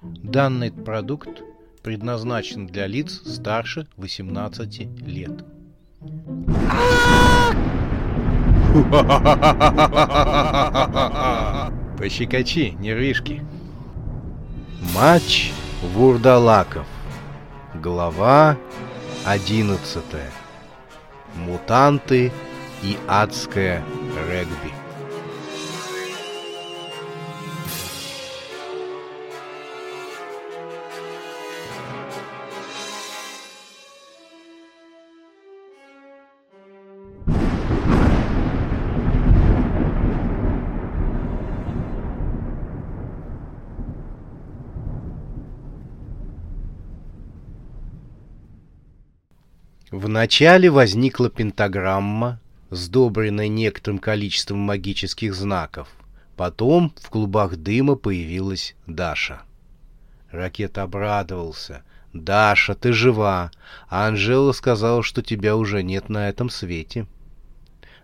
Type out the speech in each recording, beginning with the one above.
Данный продукт предназначен для лиц старше 18 лет. Пощекочи, нервишки. Матч Вурдалаков. Глава 11. Мутанты и адское Вначале возникла пентаграмма, сдобренная некоторым количеством магических знаков. Потом в клубах дыма появилась Даша. Ракет обрадовался. «Даша, ты жива, а Анжела сказала, что тебя уже нет на этом свете».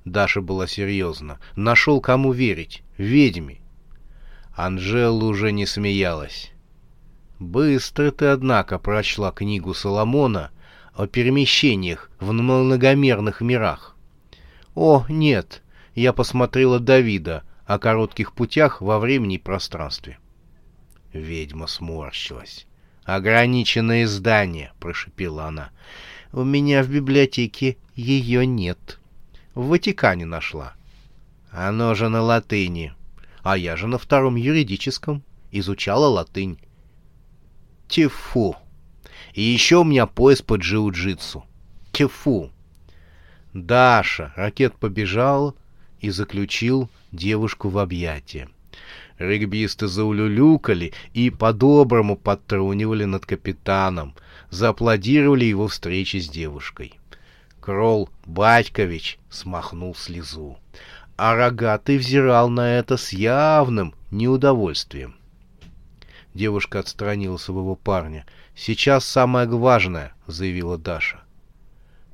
Даша была серьезна. Нашел кому верить. Ведьме. Анжела уже не смеялась. «Быстро ты, однако, прочла книгу Соломона о перемещениях в многомерных мирах. О, нет, я посмотрела Давида о коротких путях во времени и пространстве. Ведьма сморщилась. «Ограниченное издание», — прошипела она. «У меня в библиотеке ее нет. В Ватикане нашла». «Оно же на латыни. А я же на втором юридическом. Изучала латынь». «Тьфу!» И еще у меня пояс по джиу-джитсу. Тьфу! Даша! Ракет побежал и заключил девушку в объятия. Регбисты заулюлюкали и по-доброму подтрунивали над капитаном, зааплодировали его встрече с девушкой. Кролл Батькович смахнул слезу, а рогатый взирал на это с явным неудовольствием. Девушка отстранила своего парня — «Сейчас самое важное», — заявила Даша.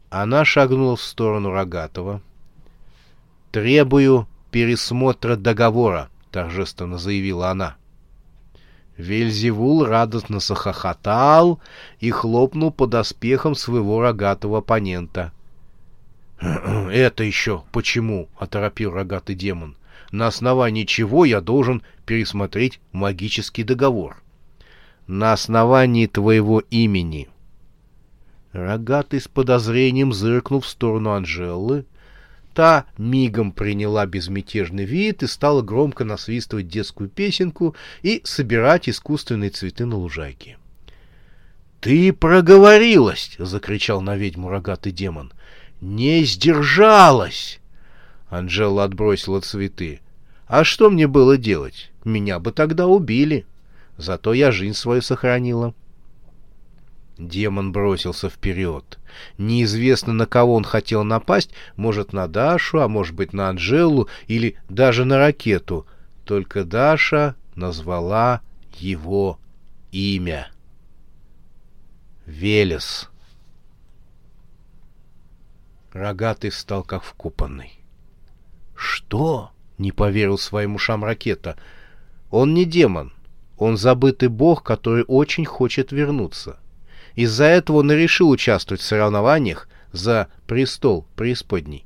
Она шагнула в сторону Рогатого. «Требую пересмотра договора», — торжественно заявила она. Вельзевул радостно захохотал и хлопнул под оспехом своего рогатого оппонента. «Это еще почему?» — оторопил рогатый демон. «На основании чего я должен пересмотреть магический договор?» На основании твоего имени. Рогатый с подозрением зыркнул в сторону Анжелы. Та мигом приняла безмятежный вид и стала громко насвистывать детскую песенку и собирать искусственные цветы на лужайке. — Ты проговорилась! — закричал на ведьму рогатый демон. — Не сдержалась! Анжела отбросила цветы. — А что мне было делать? Меня бы тогда убили. — Зато я жизнь свою сохранила. Демон бросился вперед. Неизвестно, на кого он хотел напасть, может, на Дашу, а может быть, на Анжелу или даже на ракету. Только Даша назвала его имя. Велес. Рогатый встал как вкопанный. «Что?» — не поверил своим ушам ракета. «Он не демон. Он забытый бог, который очень хочет вернуться. Из-за этого он и решил участвовать в соревнованиях за престол преисподней.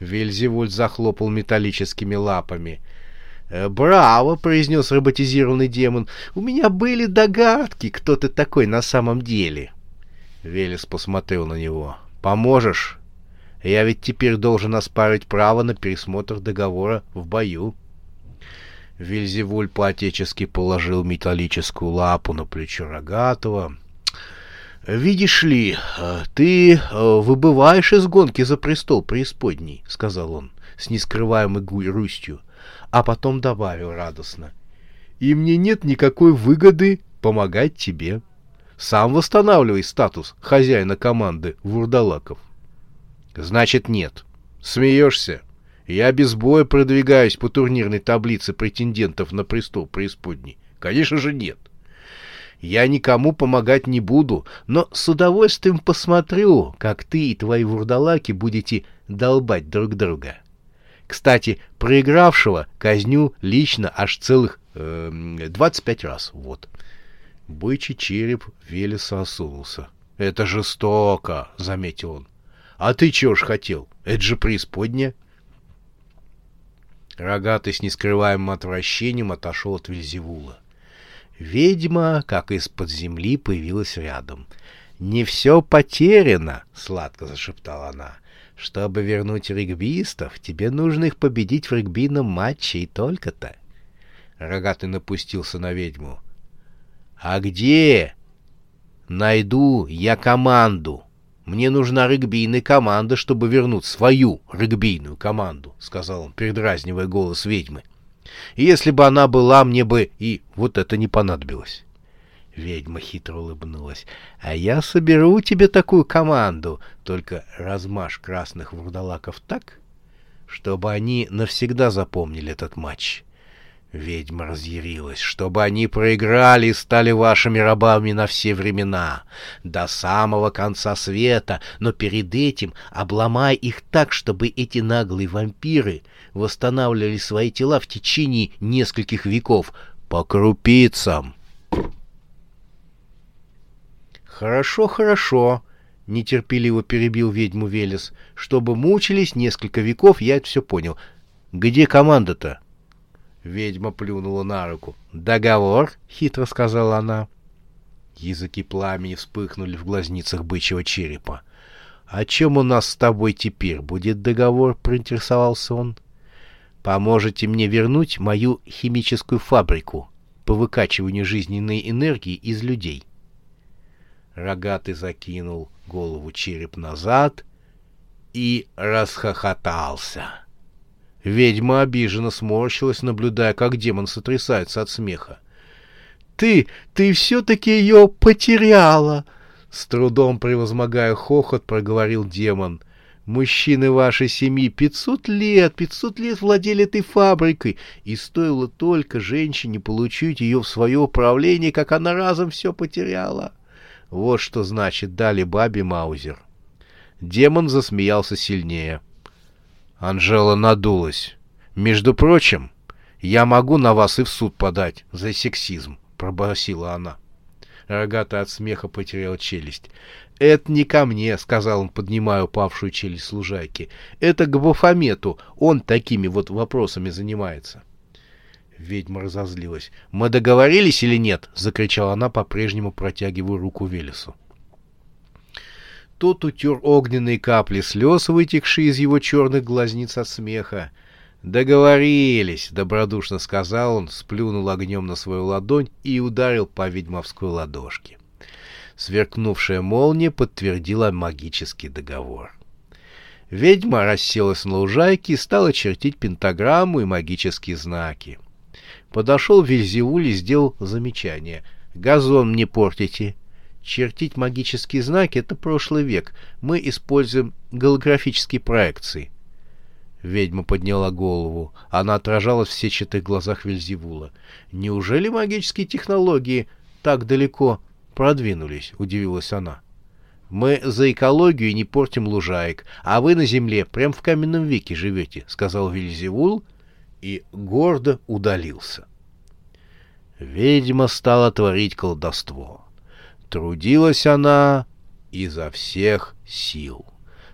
Вельзевульт захлопал металлическими лапами. «Э, «Браво!» — произнес роботизированный демон. «У меня были догадки, кто ты такой на самом деле». Велес посмотрел на него. «Поможешь? Я ведь теперь должен оспаривать право на пересмотр договора в бою». Вильзевуль по-отечески положил металлическую лапу на плечо Рогатого. «Видишь ли, ты э, выбываешь из гонки за престол преисподней», — сказал он с нескрываемой грустью, а потом добавил радостно. «И мне нет никакой выгоды помогать тебе. Сам восстанавливай статус хозяина команды вурдалаков». «Значит, нет. Смеешься?» Я без боя продвигаюсь по турнирной таблице претендентов на престол преисподней. Конечно же нет. Я никому помогать не буду, но с удовольствием посмотрю, как ты и твои вурдалаки будете долбать друг друга. Кстати, проигравшего казню лично аж целых э, 25 раз, вот. Бычий череп Велеса осунулся. «Это жестоко», — заметил он. «А ты чего ж хотел? Это же преисподня». Рогатый с нескрываемым отвращением отошел от Вельзевула. Ведьма, как из-под земли, появилась рядом. «Не все потеряно», — сладко зашептала она. «Чтобы вернуть регбистов, тебе нужно их победить в регбийном матче и только-то». Рогатый напустился на ведьму. «А где?» «Найду я команду. Мне нужна регбийная команда, чтобы вернуть свою регбийную команду», — сказал он, передразнивая голос ведьмы. «Если бы она была, мне бы и вот это не понадобилось». Ведьма хитро улыбнулась. «А я соберу тебе такую команду, только размажь красных вурдалаков так, чтобы они навсегда запомнили этот матч. Ведьма разъярилась, чтобы они проиграли и стали вашими рабами на все времена, до самого конца света, но перед этим обломай их так, чтобы эти наглые вампиры восстанавливали свои тела в течение нескольких веков по крупицам. «Хорошо, хорошо», — нетерпеливо перебил ведьму Велес. «Чтобы мучились несколько веков, я это все понял. Где команда-то?» Ведьма плюнула на руку. «Договор?» — хитро сказала она. Языки пламени вспыхнули в глазницах бычьего черепа. «О чем у нас с тобой теперь будет договор?» — проинтересовался он. «Поможете мне вернуть мою химическую фабрику по выкачиванию жизненной энергии из людей». Рогатый закинул голову череп назад и расхохотался. Ведьма обиженно сморщилась, наблюдая, как демон сотрясается от смеха. «Ты, ты все-таки ее потеряла!» С трудом превозмогая хохот, проговорил демон. «Мужчины вашей семьи пятьсот лет, пятьсот лет владели этой фабрикой, и стоило только женщине получить ее в свое управление, как она разом все потеряла. Вот что значит дали бабе Маузер». Демон засмеялся сильнее. — Анжела надулась. «Между прочим, я могу на вас и в суд подать за сексизм», — пробасила она. Рогатый от смеха потерял челюсть. «Это не ко мне», — сказал он, поднимая упавшую челюсть служайки. «Это к Бафомету. Он такими вот вопросами занимается». Ведьма разозлилась. «Мы договорились или нет?» — закричала она, по-прежнему протягивая руку Велесу. Тот утер огненные капли слез, вытекшие из его черных глазниц от смеха. «Договорились!» — добродушно сказал он, сплюнул огнем на свою ладонь и ударил по ведьмовской ладошке. Сверкнувшая молния подтвердила магический договор. Ведьма расселась на лужайке и стала чертить пентаграмму и магические знаки. Подошел Вильзевуль и сделал замечание. «Газон не портите!» Чертить магические знаки — это прошлый век. Мы используем голографические проекции. Ведьма подняла голову. Она отражалась в сетчатых глазах Вельзевула. «Неужели магические технологии так далеко продвинулись?» — удивилась она. «Мы за экологию не портим лужаек, а вы на земле прям в каменном веке живете», — сказал Вельзевул и гордо удалился. Ведьма стала творить колдовство. Трудилась она изо всех сил.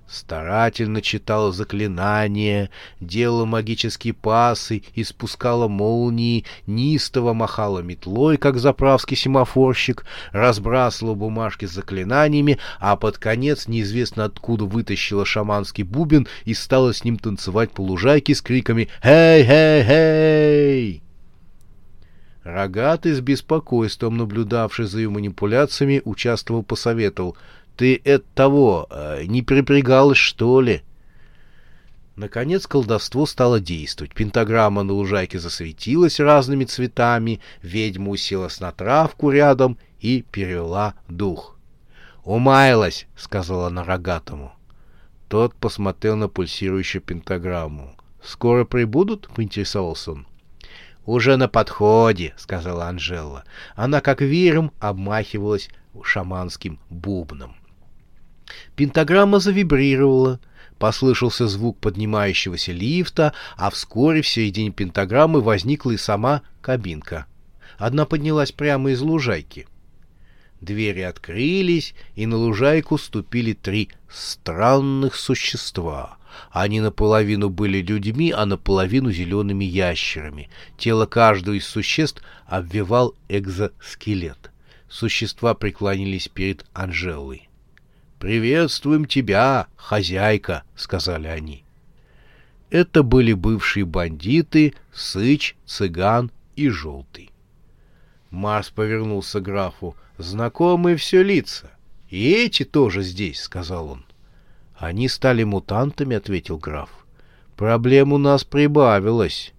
Старательно читала заклинания, делала магические пасы, испускала молнии, нистово махала метлой, как заправский семафорщик, разбрасывала бумажки с заклинаниями, а под конец неизвестно откуда вытащила шаманский бубен и стала с ним танцевать по лужайке с криками «Хей, хей, хей!». Рогатый, с беспокойством наблюдавший за ее манипуляциями, участвовал, посоветовал. «Ты это того, э, не припрягалась, что ли?» Наконец колдовство стало действовать. Пентаграмма на лужайке засветилась разными цветами, ведьма уселась на травку рядом и перевела дух. «Умаялась!» — сказала она рогатому. Тот посмотрел на пульсирующую пентаграмму. «Скоро прибудут?» — поинтересовался он. «Уже на подходе», — сказала Анжела. Она как веером обмахивалась шаманским бубном. Пентаграмма завибрировала. послышался звук поднимающегося лифта, а вскоре в середине пентаграммы возникла и сама кабинка. Одна поднялась прямо из лужайки. Двери открылись, и на лужайку ступили три странных существа. Они наполовину были людьми, а наполовину зелеными ящерами. Тело каждого из существ обвивал экзоскелет. Существа преклонились перед Анжелой. «Приветствуем тебя, хозяйка», — сказали они. Это были бывшие бандиты Сыч, Цыган и Желтый. Марс повернулся к графу. «Знакомые все лица. И эти тоже здесь», — сказал он. «Они стали мутантами», — ответил граф. «Проблем у нас прибавилось».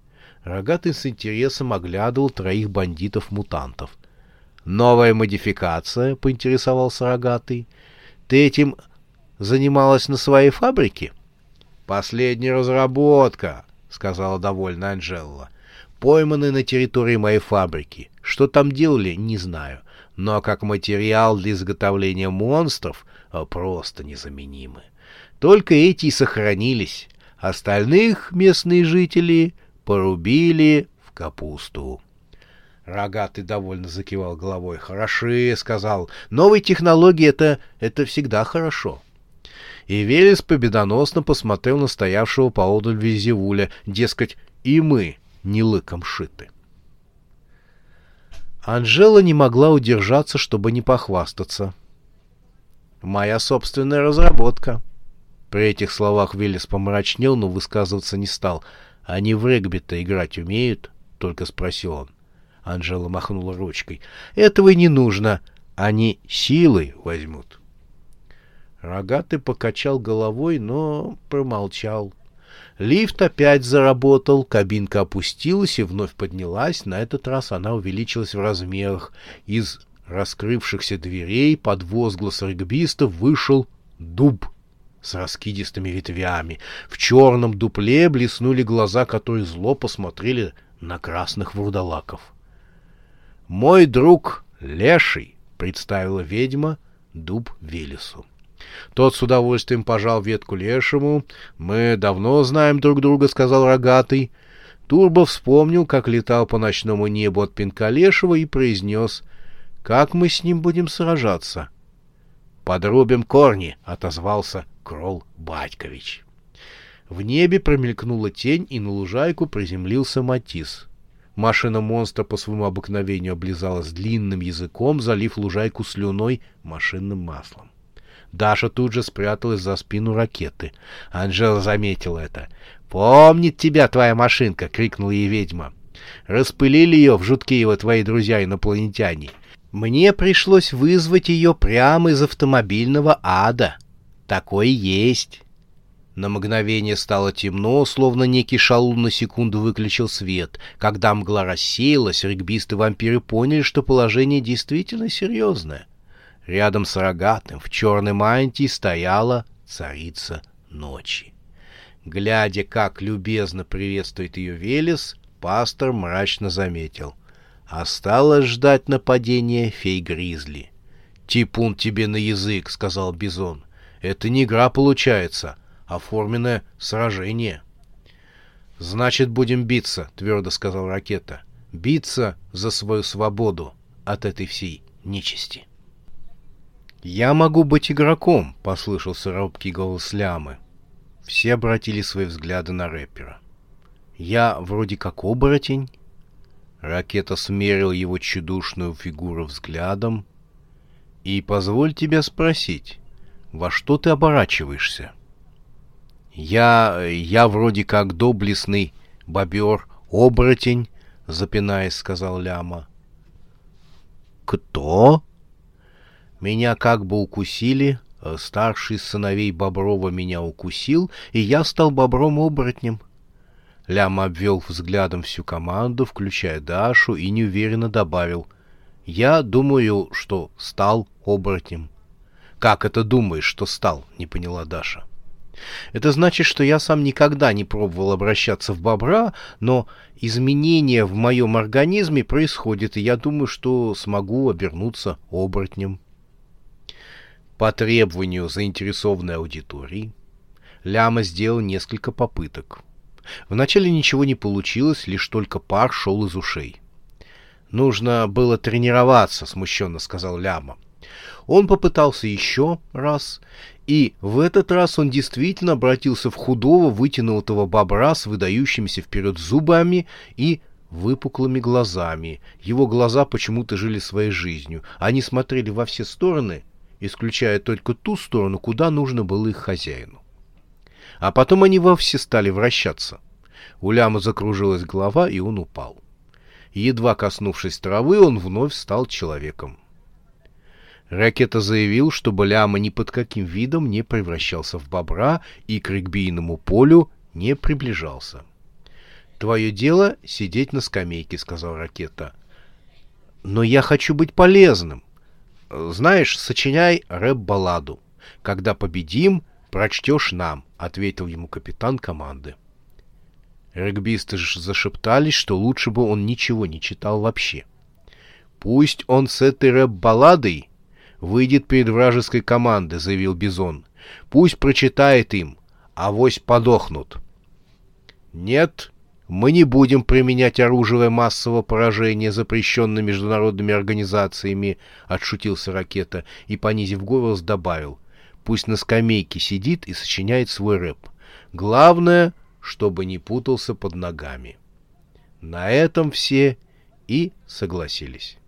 Рогатый с интересом оглядывал троих бандитов-мутантов. «Новая модификация?» — поинтересовался Рогатый. «Ты этим занималась на своей фабрике?» «Последняя разработка», — сказала довольно Анжела. «Пойманы на территории моей фабрики. Что там делали, не знаю. Но как материал для изготовления монстров а, просто незаменимы. Только эти и сохранились. Остальных местные жители порубили в капусту. Рогатый довольно закивал головой. «Хороши», — сказал. «Новые технологии — это, это всегда хорошо». И Велес победоносно посмотрел на стоявшего поодаль Визивуля, дескать, и мы не лыком шиты. Анжела не могла удержаться, чтобы не похвастаться. «Моя собственная разработка», при этих словах Велес помрачнел, но высказываться не стал. «Они в регби-то играть умеют?» — только спросил он. Анжела махнула ручкой. «Этого и не нужно. Они силой возьмут». Рогатый покачал головой, но промолчал. Лифт опять заработал, кабинка опустилась и вновь поднялась. На этот раз она увеличилась в размерах. Из раскрывшихся дверей под возглас регбистов вышел дуб с раскидистыми ветвями. В черном дупле блеснули глаза, которые зло посмотрели на красных вурдалаков. «Мой друг Леший», — представила ведьма дуб Велесу. Тот с удовольствием пожал ветку Лешему. «Мы давно знаем друг друга», — сказал Рогатый. Турбо вспомнил, как летал по ночному небу от пинка Лешего и произнес, «Как мы с ним будем сражаться?» «Подрубим корни», — отозвался Крол Батькович. В небе промелькнула тень, и на лужайку приземлился Матис. Машина монстра по своему обыкновению облизалась длинным языком, залив лужайку слюной машинным маслом. Даша тут же спряталась за спину ракеты. Анжела заметила это. «Помнит тебя твоя машинка!» — крикнула ей ведьма. «Распылили ее в жуткие его твои друзья-инопланетяне. Мне пришлось вызвать ее прямо из автомобильного ада. Такое есть. На мгновение стало темно, словно некий шалун на секунду выключил свет. Когда мгла рассеялась, регбисты-вампиры поняли, что положение действительно серьезное. Рядом с рогатым в черной мантии стояла царица ночи. Глядя, как любезно приветствует ее Велес, пастор мрачно заметил. Осталось ждать нападения фей-гризли. «Типун тебе на язык», — сказал Бизон. «Это не игра получается, а форменное сражение». «Значит, будем биться», — твердо сказал Ракета. «Биться за свою свободу от этой всей нечисти». «Я могу быть игроком», — послышался робкий голос Лямы. Все обратили свои взгляды на рэпера. «Я вроде как оборотень, Ракета смерил его чудушную фигуру взглядом. «И позволь тебя спросить, во что ты оборачиваешься?» «Я... я вроде как доблестный бобер-оборотень», — запинаясь, сказал Ляма. «Кто?» «Меня как бы укусили, старший сыновей Боброва меня укусил, и я стал бобром-оборотнем». Лям обвел взглядом всю команду, включая Дашу, и неуверенно добавил. «Я думаю, что стал оборотнем». «Как это думаешь, что стал?» — не поняла Даша. «Это значит, что я сам никогда не пробовал обращаться в бобра, но изменения в моем организме происходят, и я думаю, что смогу обернуться оборотнем». По требованию заинтересованной аудитории Ляма сделал несколько попыток. Вначале ничего не получилось, лишь только пар шел из ушей. «Нужно было тренироваться», — смущенно сказал Ляма. Он попытался еще раз, и в этот раз он действительно обратился в худого, вытянутого бобра с выдающимися вперед зубами и выпуклыми глазами. Его глаза почему-то жили своей жизнью. Они смотрели во все стороны, исключая только ту сторону, куда нужно было их хозяину. А потом они вовсе стали вращаться. У ляма закружилась голова, и он упал. Едва коснувшись травы, он вновь стал человеком. Ракета заявил, чтобы ляма ни под каким видом не превращался в бобра и к регбийному полю не приближался. «Твое дело — сидеть на скамейке», — сказал Ракета. «Но я хочу быть полезным. Знаешь, сочиняй рэп-балладу. Когда победим, прочтешь нам», — ответил ему капитан команды. Регбисты зашептались, что лучше бы он ничего не читал вообще. «Пусть он с этой рэп-балладой выйдет перед вражеской командой», — заявил Бизон. «Пусть прочитает им, а вось подохнут». «Нет, мы не будем применять оружие массового поражения, запрещенное международными организациями», — отшутился Ракета и, понизив голос, добавил. «Пусть на скамейке сидит и сочиняет свой рэп. Главное, чтобы не путался под ногами». На этом все и согласились.